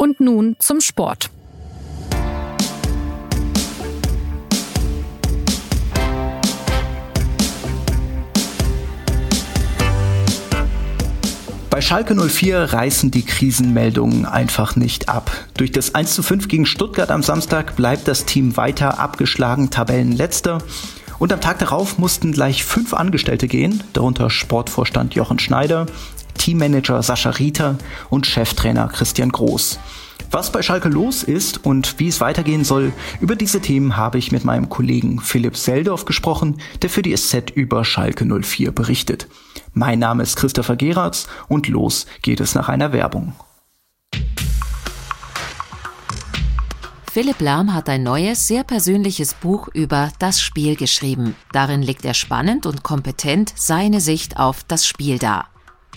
Und nun zum Sport. Bei Schalke 04 reißen die Krisenmeldungen einfach nicht ab. Durch das 1 zu 5 gegen Stuttgart am Samstag bleibt das Team weiter abgeschlagen Tabellenletzter. Und am Tag darauf mussten gleich fünf Angestellte gehen, darunter Sportvorstand Jochen Schneider, Teammanager Sascha Rieter und Cheftrainer Christian Groß. Was bei Schalke los ist und wie es weitergehen soll, über diese Themen habe ich mit meinem Kollegen Philipp Seldorf gesprochen, der für die SZ über Schalke 04 berichtet. Mein Name ist Christopher Geratz und los geht es nach einer Werbung. Philipp Lahm hat ein neues, sehr persönliches Buch über das Spiel geschrieben. Darin legt er spannend und kompetent seine Sicht auf das Spiel dar.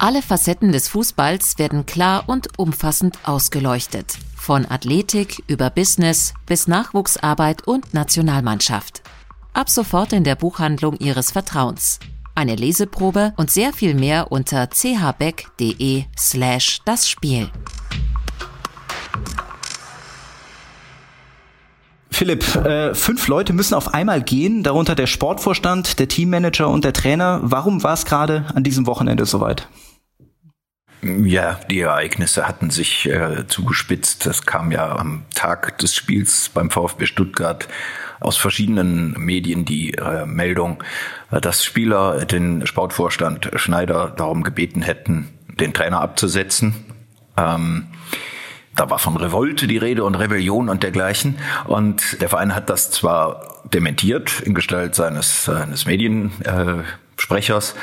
Alle Facetten des Fußballs werden klar und umfassend ausgeleuchtet. Von Athletik über Business bis Nachwuchsarbeit und Nationalmannschaft. Ab sofort in der Buchhandlung Ihres Vertrauens. Eine Leseprobe und sehr viel mehr unter chbeck.de slash das Spiel. Philipp, äh, fünf Leute müssen auf einmal gehen, darunter der Sportvorstand, der Teammanager und der Trainer. Warum war es gerade an diesem Wochenende soweit? Ja, die Ereignisse hatten sich äh, zugespitzt. Das kam ja am Tag des Spiels beim VfB Stuttgart aus verschiedenen Medien die äh, Meldung, äh, dass Spieler den Sportvorstand Schneider darum gebeten hätten, den Trainer abzusetzen. Ähm, da war von Revolte die Rede und Rebellion und dergleichen. Und der Verein hat das zwar dementiert in Gestalt seines, seines Mediensprechers,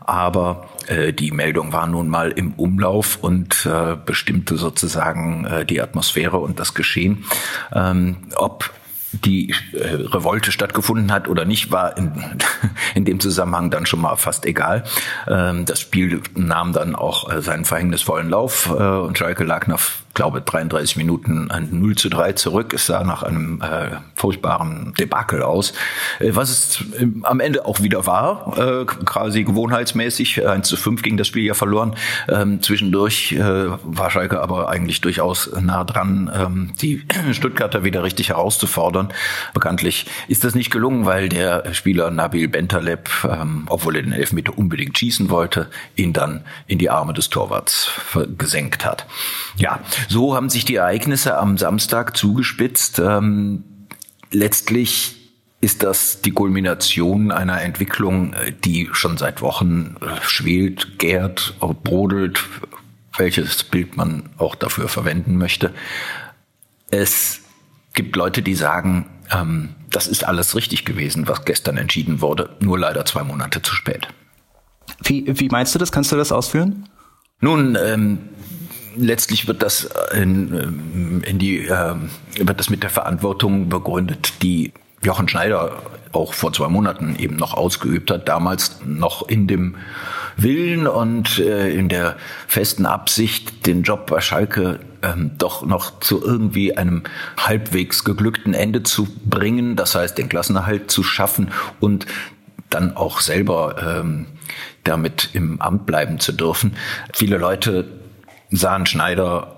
aber äh, die Meldung war nun mal im Umlauf und äh, bestimmte sozusagen äh, die Atmosphäre und das Geschehen. Ähm, ob die äh, Revolte stattgefunden hat oder nicht, war in, in dem Zusammenhang dann schon mal fast egal. Ähm, das Spiel nahm dann auch äh, seinen verhängnisvollen Lauf äh, und Schalke lag nach glaube 33 Minuten ein 0 zu 3 zurück. Es sah nach einem äh, furchtbaren Debakel aus, äh, was es äh, am Ende auch wieder war, äh, quasi gewohnheitsmäßig. 1 zu 5 ging das Spiel ja verloren. Ähm, zwischendurch äh, war Schalke aber eigentlich durchaus nah dran, ähm, die Stuttgarter wieder richtig herauszufordern. Bekanntlich ist das nicht gelungen, weil der Spieler Nabil Bentaleb, ähm, obwohl er den Elfmeter unbedingt schießen wollte, ihn dann in die Arme des Torwarts gesenkt hat. Ja, so haben sich die Ereignisse am Samstag zugespitzt. Ähm, letztlich ist das die Kulmination einer Entwicklung, die schon seit Wochen äh, schwelt, gärt, brodelt, welches Bild man auch dafür verwenden möchte. Es gibt Leute, die sagen, ähm, das ist alles richtig gewesen, was gestern entschieden wurde, nur leider zwei Monate zu spät. Wie, wie meinst du das? Kannst du das ausführen? Nun, ähm, letztlich wird das in, ähm, in die, äh, wird das mit der Verantwortung begründet, die Jochen Schneider auch vor zwei Monaten eben noch ausgeübt hat, damals noch in dem Willen und äh, in der festen Absicht, den Job bei Schalke ähm, doch noch zu irgendwie einem halbwegs geglückten Ende zu bringen, das heißt den Klassenerhalt zu schaffen und dann auch selber ähm, damit im Amt bleiben zu dürfen. Viele Leute sahen Schneider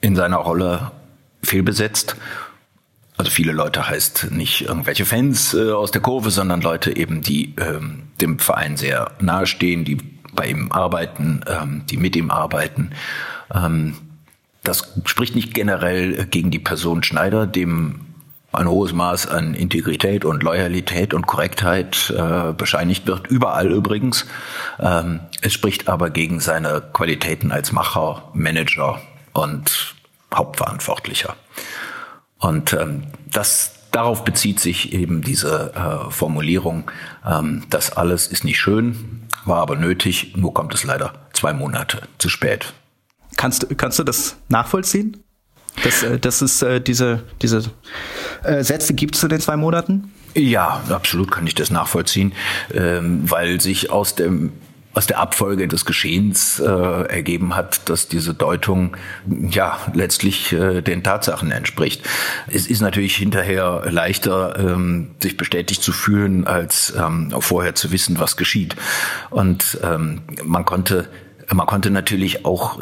in seiner Rolle fehlbesetzt. Also viele Leute heißt nicht irgendwelche Fans äh, aus der Kurve, sondern Leute eben, die ähm, dem Verein sehr nahestehen, die bei ihm arbeiten, ähm, die mit ihm arbeiten. Ähm, das spricht nicht generell gegen die Person Schneider, dem ein hohes Maß an Integrität und Loyalität und Korrektheit äh, bescheinigt wird, überall übrigens. Ähm, es spricht aber gegen seine Qualitäten als Macher, Manager und Hauptverantwortlicher. Und ähm, das darauf bezieht sich eben diese äh, Formulierung, ähm, das alles ist nicht schön, war aber nötig, nur kommt es leider zwei Monate zu spät. Kannst, kannst du das nachvollziehen? Dass, äh, dass es äh, diese, diese äh, Sätze gibt zu den zwei Monaten? Ja, absolut kann ich das nachvollziehen, ähm, weil sich aus dem aus der Abfolge des Geschehens ergeben hat, dass diese Deutung ja letztlich den Tatsachen entspricht. Es ist natürlich hinterher leichter, ähm, sich bestätigt zu fühlen, als ähm, vorher zu wissen, was geschieht. Und man konnte Man konnte natürlich auch,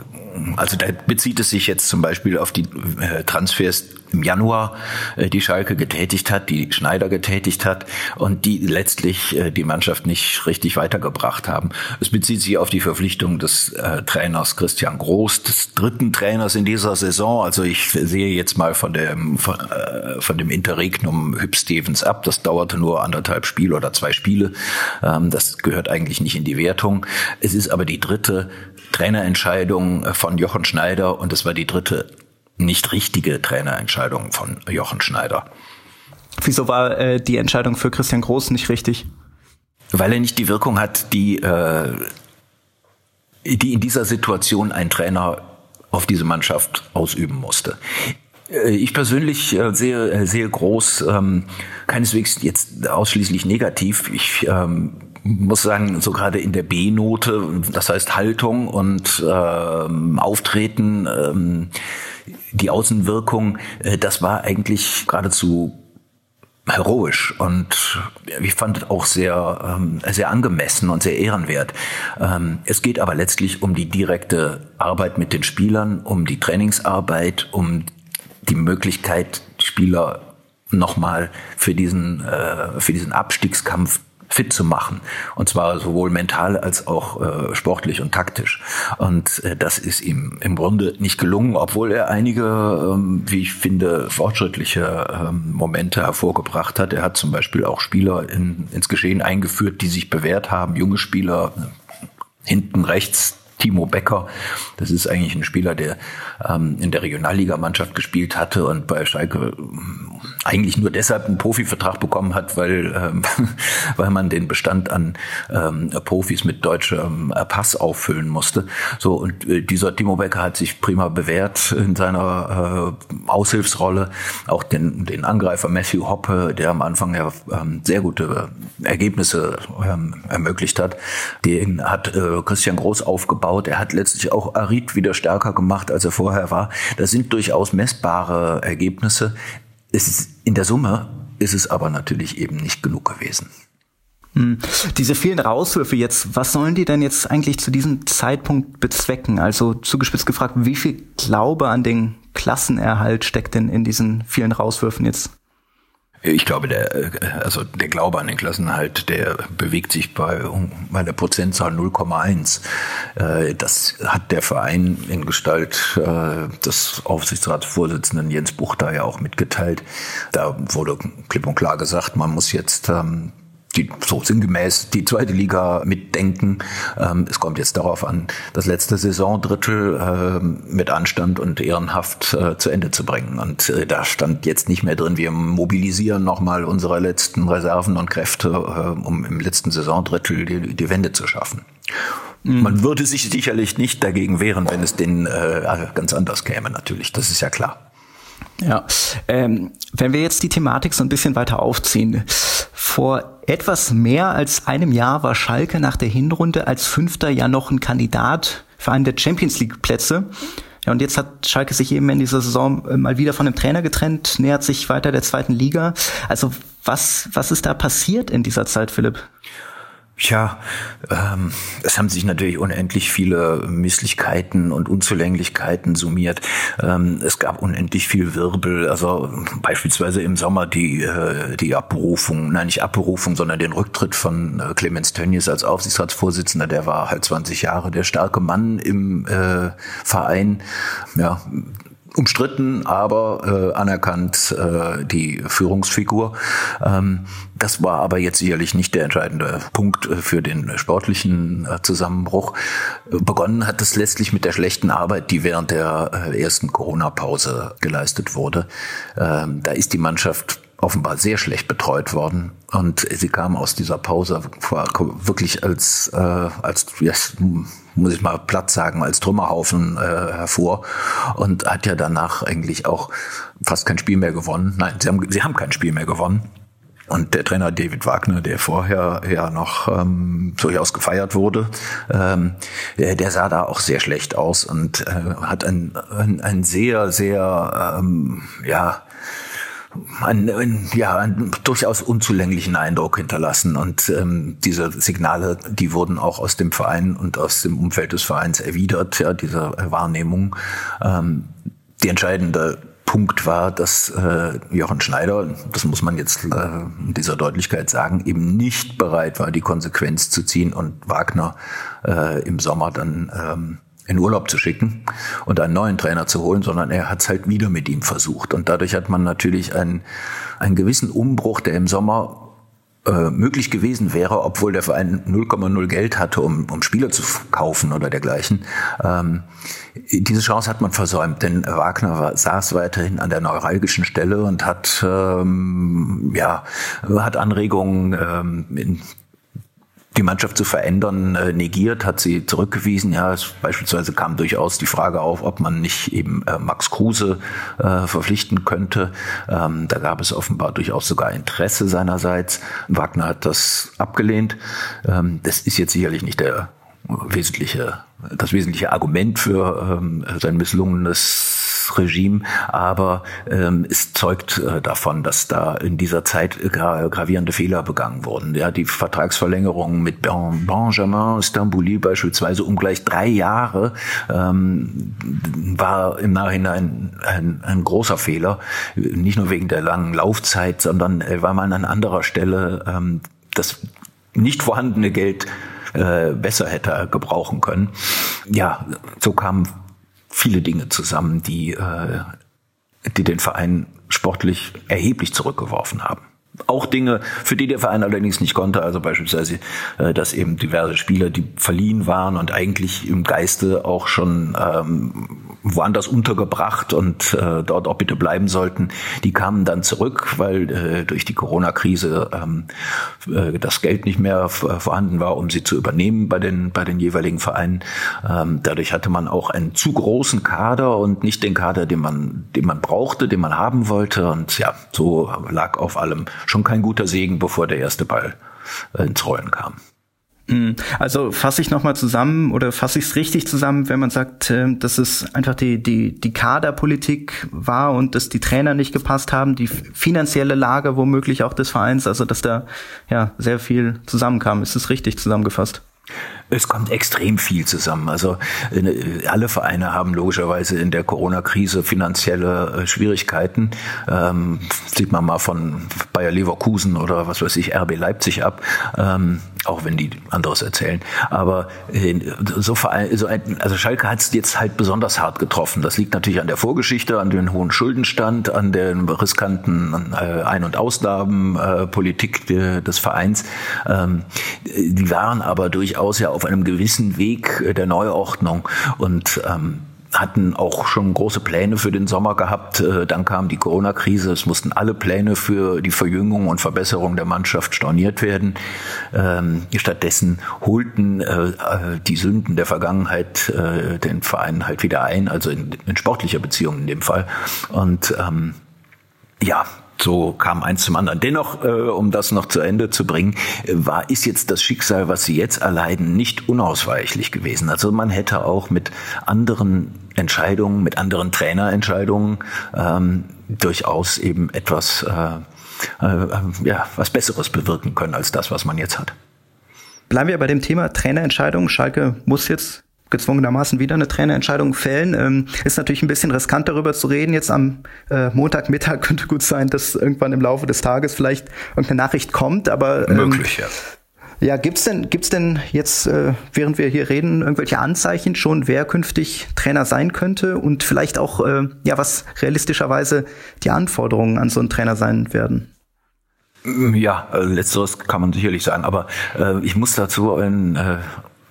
also da bezieht es sich jetzt zum Beispiel auf die äh, Transfers im Januar, äh, die Schalke getätigt hat, die Schneider getätigt hat und die letztlich äh, die Mannschaft nicht richtig weitergebracht haben. Es bezieht sich auf die Verpflichtung des Trainers Christian Groß, des dritten Trainers in dieser Saison. Also ich sehe jetzt mal von dem, von, von dem Interregnum Hüb Stevens ab. Das dauerte nur anderthalb Spiele oder zwei Spiele. Ähm, das gehört eigentlich nicht in die Wertung. Es ist aber die dritte Trainerentscheidung äh, von Jochen Schneider und es war die dritte nicht richtige Trainerentscheidung von Jochen Schneider. Wieso war äh, die Entscheidung für Christian Groß nicht richtig? Weil er nicht die Wirkung hat, die, äh, die in dieser Situation ein Trainer auf diese Mannschaft ausüben musste. Äh, ich persönlich äh, sehe, sehe groß ähm, keineswegs jetzt ausschließlich negativ. Ich ähm, muss sagen, so gerade in der B-Note, das heißt Haltung und ähm, Auftreten, ähm, die Außenwirkung, äh, das war eigentlich geradezu heroisch und ich fand auch sehr ähm, sehr angemessen und sehr ehrenwert. Ähm, es geht aber letztlich um die direkte Arbeit mit den Spielern, um die Trainingsarbeit, um die Möglichkeit, Spieler nochmal für diesen äh, für diesen Abstiegskampf fit zu machen. Und zwar sowohl mental als auch äh, sportlich und taktisch. Und äh, das ist ihm im Grunde nicht gelungen, obwohl er einige, ähm, wie ich finde, fortschrittliche ähm, Momente hervorgebracht hat. Er hat zum Beispiel auch Spieler in, ins Geschehen eingeführt, die sich bewährt haben, junge Spieler, hinten rechts Timo Becker. Das ist eigentlich ein Spieler, der ähm, in der Regionalligamannschaft gespielt hatte und bei Schalke ähm, eigentlich nur deshalb einen Profivertrag bekommen hat, weil, ähm, weil man den Bestand an ähm, Profis mit deutschem äh, Pass auffüllen musste. So und äh, dieser Timo Becker hat sich prima bewährt in seiner äh, Aushilfsrolle. Auch den, den Angreifer Matthew Hoppe, der am Anfang ja ähm, sehr gute Ergebnisse ähm, ermöglicht hat, den hat äh, Christian Groß aufgebaut. Er hat letztlich auch Arid wieder stärker gemacht, als er vorher war. Das sind durchaus messbare Ergebnisse. Ist, in der Summe ist es aber natürlich eben nicht genug gewesen. Hm. Diese vielen Rauswürfe jetzt, was sollen die denn jetzt eigentlich zu diesem Zeitpunkt bezwecken? Also zugespitzt gefragt, wie viel Glaube an den Klassenerhalt steckt denn in diesen vielen Rauswürfen jetzt? Ich glaube, der, äh, also der Glaube an den Klassenhalt, der bewegt sich bei, der Prozentzahl 0,1. Äh, das hat der Verein in Gestalt äh, des Aufsichtsratsvorsitzenden Jens Buchter ja auch mitgeteilt. Da wurde klipp und klar gesagt, man muss jetzt ähm, die so sinngemäß die zweite Liga mitdenken. Ähm, es kommt jetzt darauf an, das letzte Saisondrittel äh, mit Anstand und ehrenhaft äh, zu Ende zu bringen. Und äh, da stand jetzt nicht mehr drin, wir mobilisieren nochmal unsere letzten Reserven und Kräfte, äh, um im letzten Saisondrittel die, die Wende zu schaffen. Mhm. Man würde sich sicherlich nicht dagegen wehren, wenn es den äh, ganz anders käme, natürlich. Das ist ja klar. Ja, ähm, wenn wir jetzt die Thematik so ein bisschen weiter aufziehen. Vor etwas mehr als einem Jahr war Schalke nach der Hinrunde als Fünfter ja noch ein Kandidat für einen der Champions League Plätze. Ja, und jetzt hat Schalke sich eben in dieser Saison äh, mal wieder von dem Trainer getrennt, nähert sich weiter der zweiten Liga. Also was, was ist da passiert in dieser Zeit, Philipp? Tja, ähm, es haben sich natürlich unendlich viele Misslichkeiten und Unzulänglichkeiten summiert. Ähm, es gab unendlich viel Wirbel. Also beispielsweise im Sommer die, äh, die Abberufung, nein nicht Abberufung, sondern den Rücktritt von äh, Clemens Tönnies als Aufsichtsratsvorsitzender. Der war halt 20 Jahre der starke Mann im äh, Verein. Ja, umstritten, aber äh, anerkannt äh, die Führungsfigur. Ähm, das war aber jetzt sicherlich nicht der entscheidende Punkt äh, für den sportlichen äh, Zusammenbruch. Begonnen hat es letztlich mit der schlechten Arbeit, die während der äh, ersten Corona-Pause geleistet wurde. Ähm, da ist die Mannschaft offenbar sehr schlecht betreut worden und sie kam aus dieser Pause wirklich als äh, als yes, muss ich mal platt sagen als Trümmerhaufen äh, hervor und hat ja danach eigentlich auch fast kein Spiel mehr gewonnen. Nein, sie haben sie haben kein Spiel mehr gewonnen. Und der Trainer David Wagner, der vorher ja noch ähm, durchaus gefeiert wurde, ähm, der, der sah da auch sehr schlecht aus und äh, hat ein, ein, ein sehr, sehr, ähm, ja, einen, ja, einen durchaus unzulänglichen Eindruck hinterlassen. Und ähm, diese Signale, die wurden auch aus dem Verein und aus dem Umfeld des Vereins erwidert, ja, diese Wahrnehmung. Ähm, die entscheidende Punkt war, dass äh, Jochen Schneider, das muss man jetzt äh, in dieser Deutlichkeit sagen, eben nicht bereit war, die Konsequenz zu ziehen und Wagner äh, im Sommer dann ähm, in Urlaub zu schicken und einen neuen Trainer zu holen, sondern er hat es halt wieder mit ihm versucht. Und dadurch hat man natürlich einen, einen gewissen Umbruch, der im Sommer äh, möglich gewesen wäre, obwohl der Verein 0,0 Geld hatte, um, um Spieler zu kaufen oder dergleichen. Ähm, diese Chance hat man versäumt, denn Wagner war, saß weiterhin an der neuralgischen Stelle und hat ähm, ja hat Anregungen ähm, in die Mannschaft zu verändern, äh, negiert, hat sie zurückgewiesen. Ja, es, beispielsweise kam durchaus die Frage auf, ob man nicht eben äh, Max Kruse äh, verpflichten könnte. Ähm, da gab es offenbar durchaus sogar Interesse seinerseits. Wagner hat das abgelehnt. Ähm, das ist jetzt sicherlich nicht der wesentliche, das wesentliche Argument für ähm, sein misslungenes Regime, aber ähm, es zeugt äh, davon, dass da in dieser Zeit gra gravierende Fehler begangen wurden. Ja, die Vertragsverlängerung mit ben Benjamin Stambouli beispielsweise um gleich drei Jahre ähm, war im Nachhinein ein, ein, großer Fehler, nicht nur wegen der langen Laufzeit, sondern äh, weil man an anderer Stelle ähm, das nicht vorhandene Geld äh, besser hätte gebrauchen können. Ja, so kam viele Dinge zusammen, die, äh, die den Verein sportlich erheblich zurückgeworfen haben. Auch Dinge, für die der Verein allerdings nicht konnte, also beispielsweise, äh, dass eben diverse Spieler, die verliehen waren und eigentlich im Geiste auch schon ähm, woanders untergebracht und äh, dort auch bitte bleiben sollten, die kamen dann zurück, weil äh, durch die Corona-Krise ähm, äh, das Geld nicht mehr vorhanden war, um sie zu übernehmen bei den, bei den jeweiligen Vereinen. Ähm, dadurch hatte man auch einen zu großen Kader und nicht den Kader, den man, den man brauchte, den man haben wollte. Und ja, so lag auf allem schon kein guter Segen, bevor der erste Ball äh, ins Rollen kam. Hm. Also fasse ich nochmal zusammen oder fasse ich es richtig zusammen, wenn man sagt, äh, dass es einfach die, die, die Kaderpolitik war und dass die Trainer nicht gepasst haben, die finanzielle Lage womöglich auch des Vereins, also dass da ja sehr viel zusammenkam. Ist es richtig zusammengefasst? Es kommt extrem viel zusammen. Also alle Vereine haben logischerweise in der Corona-Krise finanzielle äh, Schwierigkeiten. Ähm, sieht man mal von Bayer Leverkusen oder was weiß ich, RB Leipzig ab. Ähm, auch wenn die anderes erzählen. Aber äh, so, so ein, also Schalke hat es jetzt halt besonders hart getroffen. Das liegt natürlich an der Vorgeschichte, an den hohen Schuldenstand, an der riskanten äh, Ein- und Ausgabenpolitik des Vereins. Ähm, die waren aber durchaus ja auf einem gewissen Weg der Neuordnung und ähm, hatten auch schon große Pläne für den Sommer gehabt. Äh, dann kam die Corona-Krise. Es mussten alle Pläne für die Verjüngung und Verbesserung der Mannschaft storniert werden. Ähm, stattdessen holten äh, äh, die Sünden der Vergangenheit den Verein halt wieder ein, also in, in sportlicher Beziehung in dem Fall. Und ähm, ja, so kam eins zum anderen. Dennoch, äh, um das noch zu Ende zu bringen, war ist jetzt das Schicksal, was sie jetzt erleiden, nicht unausweichlich gewesen. Also man hätte auch mit anderen Entscheidungen, mit anderen Trainerentscheidungen ähm, durchaus eben etwas, äh, äh, ja, was Besseres bewirken können als das, was man jetzt hat. Bleiben wir bei dem Thema Trainerentscheidung. Schalke muss jetzt gezwungenermaßen wieder eine Trainerentscheidung fällen. Ähm, ist natürlich ein bisschen riskant darüber zu reden. Jetzt am äh, Montagmittag könnte gut sein, dass irgendwann im Laufe des Tages vielleicht irgendeine Nachricht kommt, aber ähm, möglich, ja. Ja, gibt's denn gibt's denn jetzt, äh, während wir hier reden, irgendwelche Anzeichen schon, wer künftig Trainer sein könnte und vielleicht auch, äh, ja, was realistischerweise die Anforderungen an so einen Trainer sein werden? Ja, äh, letzteres kann man sicherlich sagen, aber äh, ich muss dazu ein, äh,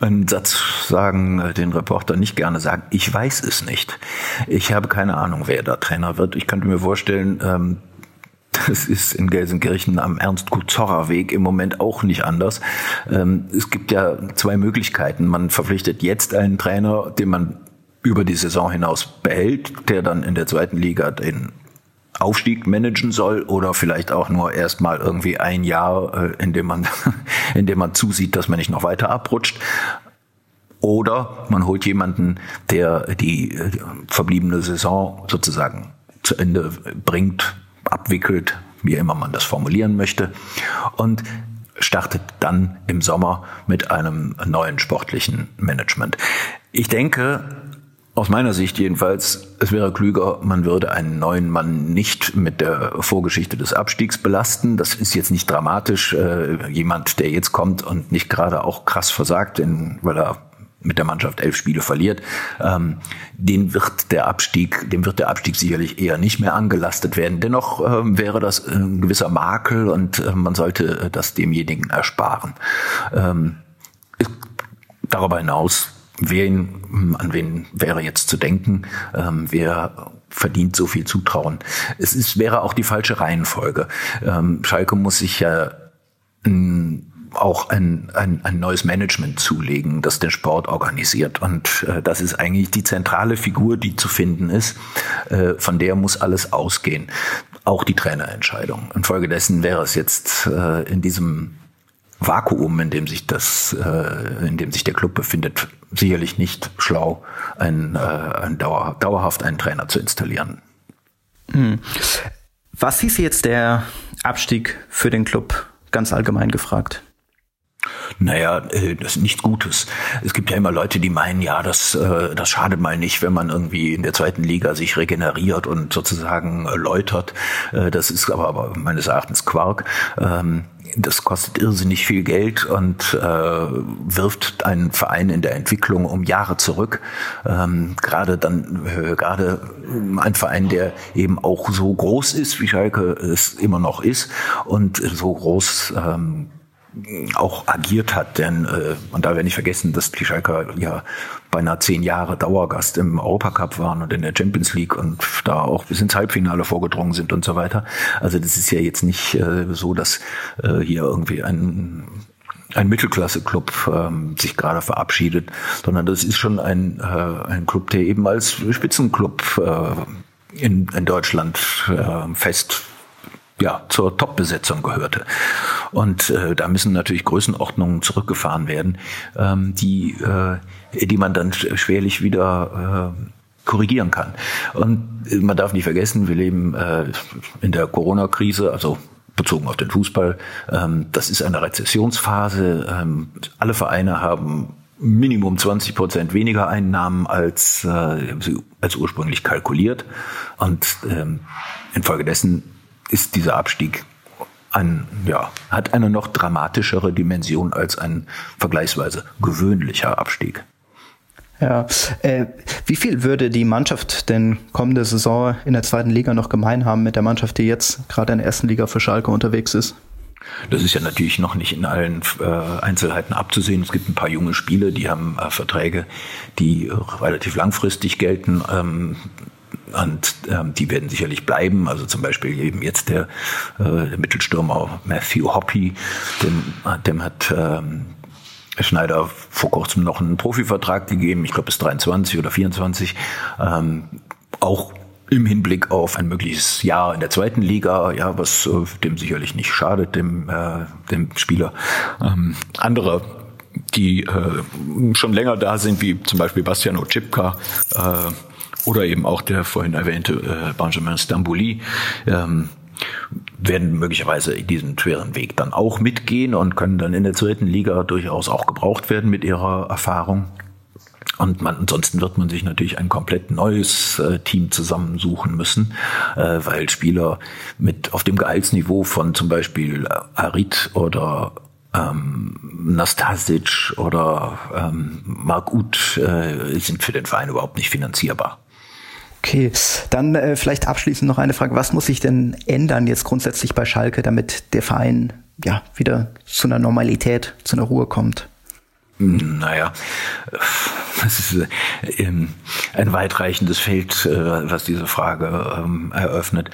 einen Satz sagen, äh, den Reporter nicht gerne sagen, ich weiß es nicht. Ich habe keine Ahnung, wer da Trainer wird. Ich könnte mir vorstellen, ähm, das ist in Gelsenkirchen am Ernst-Kuzorra-Weg im Moment auch nicht anders. Ähm, es gibt ja zwei Möglichkeiten. Man verpflichtet jetzt einen Trainer, den man über die Saison hinaus behält, der dann in der zweiten Liga den Aufstieg managen soll oder vielleicht auch nur erstmal irgendwie ein Jahr, äh, in dem man, in dem man zusieht, dass man nicht noch weiter abrutscht. Oder man holt jemanden, der die, die verbliebene Saison sozusagen zu Ende bringt, abwickelt, wie immer man das formulieren möchte. Und startet dann im Sommer mit einem neuen sportlichen Management. Ich denke, aus meiner Sicht jedenfalls, es wäre klüger, man würde einen neuen Mann nicht mit der Vorgeschichte des Abstiegs belasten. Das ist jetzt nicht dramatisch. Äh, jemand, der jetzt kommt und nicht gerade auch krass versagt, weil er mit der Mannschaft elf Spiele verliert, ähm, den wird der Abstieg, dem wird der Abstieg sicherlich eher nicht mehr angelastet werden. Dennoch ähm, wäre das ein gewisser Makel und äh, man sollte das demjenigen ersparen. Ähm, darüber hinaus, wen, an wen wäre jetzt zu denken? Ähm, wer verdient so viel Zutrauen? Es ist, wäre auch die falsche Reihenfolge. Ähm, Schalke muss sich ja auch ein, ein, ein neues Management zulegen, das den Sport organisiert. Und äh, das ist eigentlich die zentrale Figur, die zu finden ist. Äh, von der muss alles ausgehen. Auch die Trainerentscheidung. Infolgedessen wäre es jetzt äh, in diesem Vakuum, in dem sich das, äh, in dem sich der Club befindet, sicherlich nicht schlau, ein, äh, ein Dauer, dauerhaft einen Trainer zu installieren. Hm. Was hieß jetzt der Abstieg für den Club ganz allgemein gefragt? Naja, äh, das ist nichts Gutes. Es gibt ja immer Leute, die meinen, ja, das, äh, das schadet mal nicht, wenn man irgendwie in der zweiten Liga sich regeneriert und sozusagen läutert. Äh, das ist aber, aber meines Erachtens Quark. Ähm, das kostet irrsinnig viel Geld und äh, wirft einen Verein in der Entwicklung um Jahre zurück. Ähm, gerade dann, äh, gerade ein Verein, der eben auch so groß ist, wie Schalke es immer noch ist und so groß ähm, auch agiert hat, denn äh, man darf ja nicht vergessen, dass die Schalker ja beinahe zehn Jahre Dauergast im Europacup waren und in der Champions League und da auch bis ins Halbfinale vorgedrungen sind und so weiter. Also das ist ja jetzt nicht äh, so, dass äh, hier irgendwie ein ein Mittelklasse-Club ähm, sich gerade verabschiedet, sondern das ist schon ein, äh, ein Club, der eben als Spitzenclub äh, in, in Deutschland äh, fest ja, zur Top-Besetzung gehörte. Und äh, da müssen natürlich Größenordnungen zurückgefahren werden, ähm, die, äh, die man dann schwerlich wieder äh, korrigieren kann. Und äh, man darf nicht vergessen, wir leben äh, in der Corona-Krise, also bezogen auf den Fußball. Ähm, das ist eine Rezessionsphase. Ähm, alle Vereine haben Minimum 20 Prozent weniger Einnahmen als, äh, als ursprünglich kalkuliert. Und ähm, infolgedessen ist dieser Abstieg ein, ja, hat eine noch dramatischere Dimension als ein vergleichsweise gewöhnlicher Abstieg. Ja, äh, wie viel würde die Mannschaft denn kommende Saison in der zweiten Liga noch gemein haben mit der Mannschaft, die jetzt gerade in der ersten Liga für Schalke unterwegs ist? Das ist ja natürlich noch nicht in allen äh, Einzelheiten abzusehen. Es gibt ein paar junge Spiele, die haben äh, Verträge, die relativ langfristig gelten. Ähm, und ähm, die werden sicherlich bleiben. Also zum Beispiel eben jetzt der, äh, der Mittelstürmer Matthew Hoppy, dem, dem hat ähm, Schneider vor kurzem noch einen Profivertrag gegeben, ich glaube bis 23 oder 24. Ähm, auch im Hinblick auf ein mögliches Jahr in der zweiten Liga, ja, was äh, dem sicherlich nicht schadet, dem, äh, dem Spieler. Ähm, andere die äh, schon länger da sind, wie zum Beispiel Bastian Oczipka, äh, oder eben auch der vorhin erwähnte äh, Benjamin Stambouli, ähm, werden möglicherweise diesen schweren Weg dann auch mitgehen und können dann in der zweiten Liga durchaus auch gebraucht werden mit ihrer Erfahrung. Und man, ansonsten wird man sich natürlich ein komplett neues äh, Team zusammensuchen müssen, äh, weil Spieler mit auf dem Gehaltsniveau von zum Beispiel Arid oder ähm, Nastasic oder ähm, Mark Uth äh, sind für den Verein überhaupt nicht finanzierbar. Okay, dann äh, vielleicht abschließend noch eine Frage. Was muss sich denn ändern jetzt grundsätzlich bei Schalke, damit der Verein ja wieder zu einer Normalität, zu einer Ruhe kommt? Naja, das ist ähm, ein weitreichendes Feld, äh, was diese Frage ähm, eröffnet.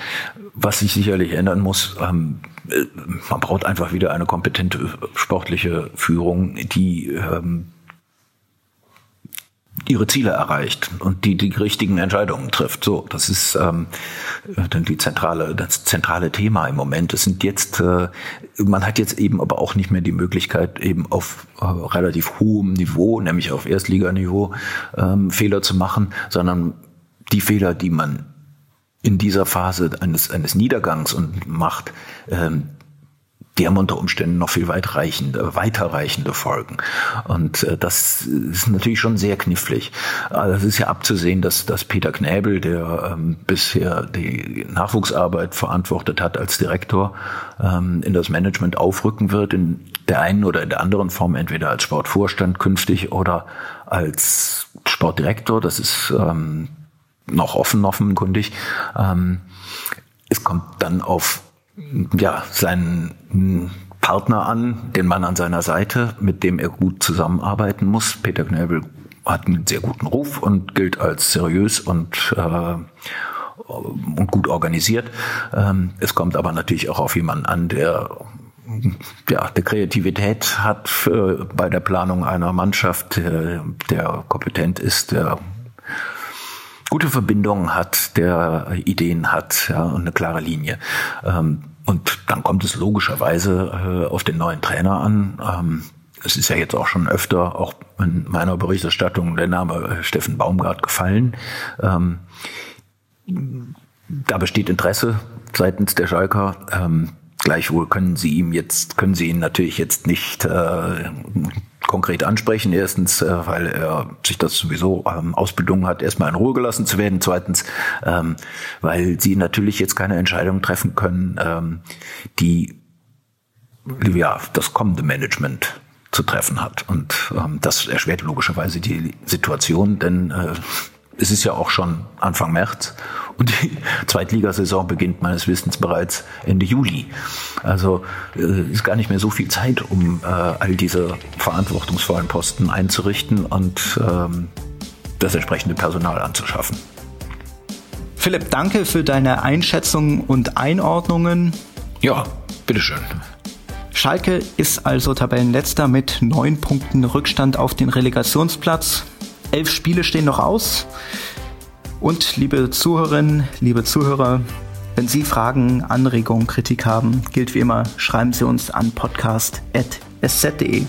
Was sich sicherlich ändern muss, ähm, äh, man braucht einfach wieder eine kompetente sportliche Führung, die ihre Ziele erreicht und die die richtigen Entscheidungen trifft. So, das ist ähm, die zentrale, das zentrale Thema im Moment. Es sind jetzt, äh, man hat jetzt eben aber auch nicht mehr die Möglichkeit, eben auf äh, relativ hohem Niveau, nämlich auf Erstliganiveau, ähm, Fehler zu machen, sondern die Fehler, die man in dieser Phase eines, eines Niedergangs und Macht ähm, die haben unter Umständen noch viel weitreichende, weiterreichende Folgen. Und äh, das ist natürlich schon sehr knifflig. Also es ist ja abzusehen, dass, dass Peter Knäbel, der ähm, bisher die Nachwuchsarbeit verantwortet hat als Direktor, ähm, in das Management aufrücken wird, in der einen oder in der anderen Form, entweder als Sportvorstand künftig oder als Sportdirektor. Das ist ähm, noch offen, offenkundig. Ähm, es kommt dann auf ja, seinen Partner an, den Mann an seiner Seite, mit dem er gut zusammenarbeiten muss. Peter Knöbel hat einen sehr guten Ruf und gilt als seriös und äh, und gut organisiert. Ähm, es kommt aber natürlich auch auf jemanden an, der ja, der Kreativität hat äh, bei der Planung einer Mannschaft, äh, der kompetent ist, der gute Verbindungen hat, der Ideen hat ja, und eine klare Linie. Ähm, und dann kommt es logischerweise äh, auf den neuen Trainer an. Ähm, es ist ja jetzt auch schon öfter, auch in meiner Berichterstattung, der Name Steffen Baumgart gefallen. Ähm, da besteht Interesse seitens der Schalker. Ähm, gleichwohl können sie ihm jetzt, können sie ihn natürlich jetzt nicht äh, konkret ansprechen. Erstens, äh, weil er sich das sowieso ähm, ausbedungen hat, erstmal in Ruhe gelassen zu werden. Zweitens, ähm, weil sie natürlich jetzt keine Entscheidung treffen können, ähm, die ja das kommende Management zu treffen hat. Und ähm, das erschwert logischerweise die Situation, denn äh, es ist ja auch schon Anfang März und die Zweitligasaison beginnt meines Wissens bereits Ende Juli. Also äh, ist gar nicht mehr so viel Zeit, um äh, all diese verantwortungsvollen Posten einzurichten und ähm, das entsprechende Personal anzuschaffen. Philipp, danke für deine Einschätzungen und Einordnungen. Ja, bitteschön. Schalke ist also Tabellenletzter mit neun Punkten Rückstand auf den Relegationsplatz. Elf Spiele stehen noch aus. Und liebe Zuhörerinnen, liebe Zuhörer, wenn Sie Fragen, Anregungen, Kritik haben, gilt wie immer, schreiben Sie uns an podcast.sz.de.